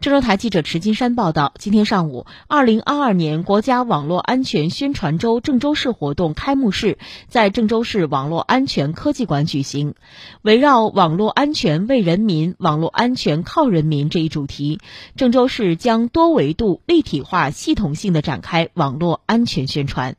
郑州台记者池金山报道今天上午二零二二年国家网络安全宣传周郑州市活动开幕式在郑州市网络安全科技馆举行。围绕网络安全为人民网络安全靠人民这一主题郑州市将多维度立体化系统性的展开网络安全宣传。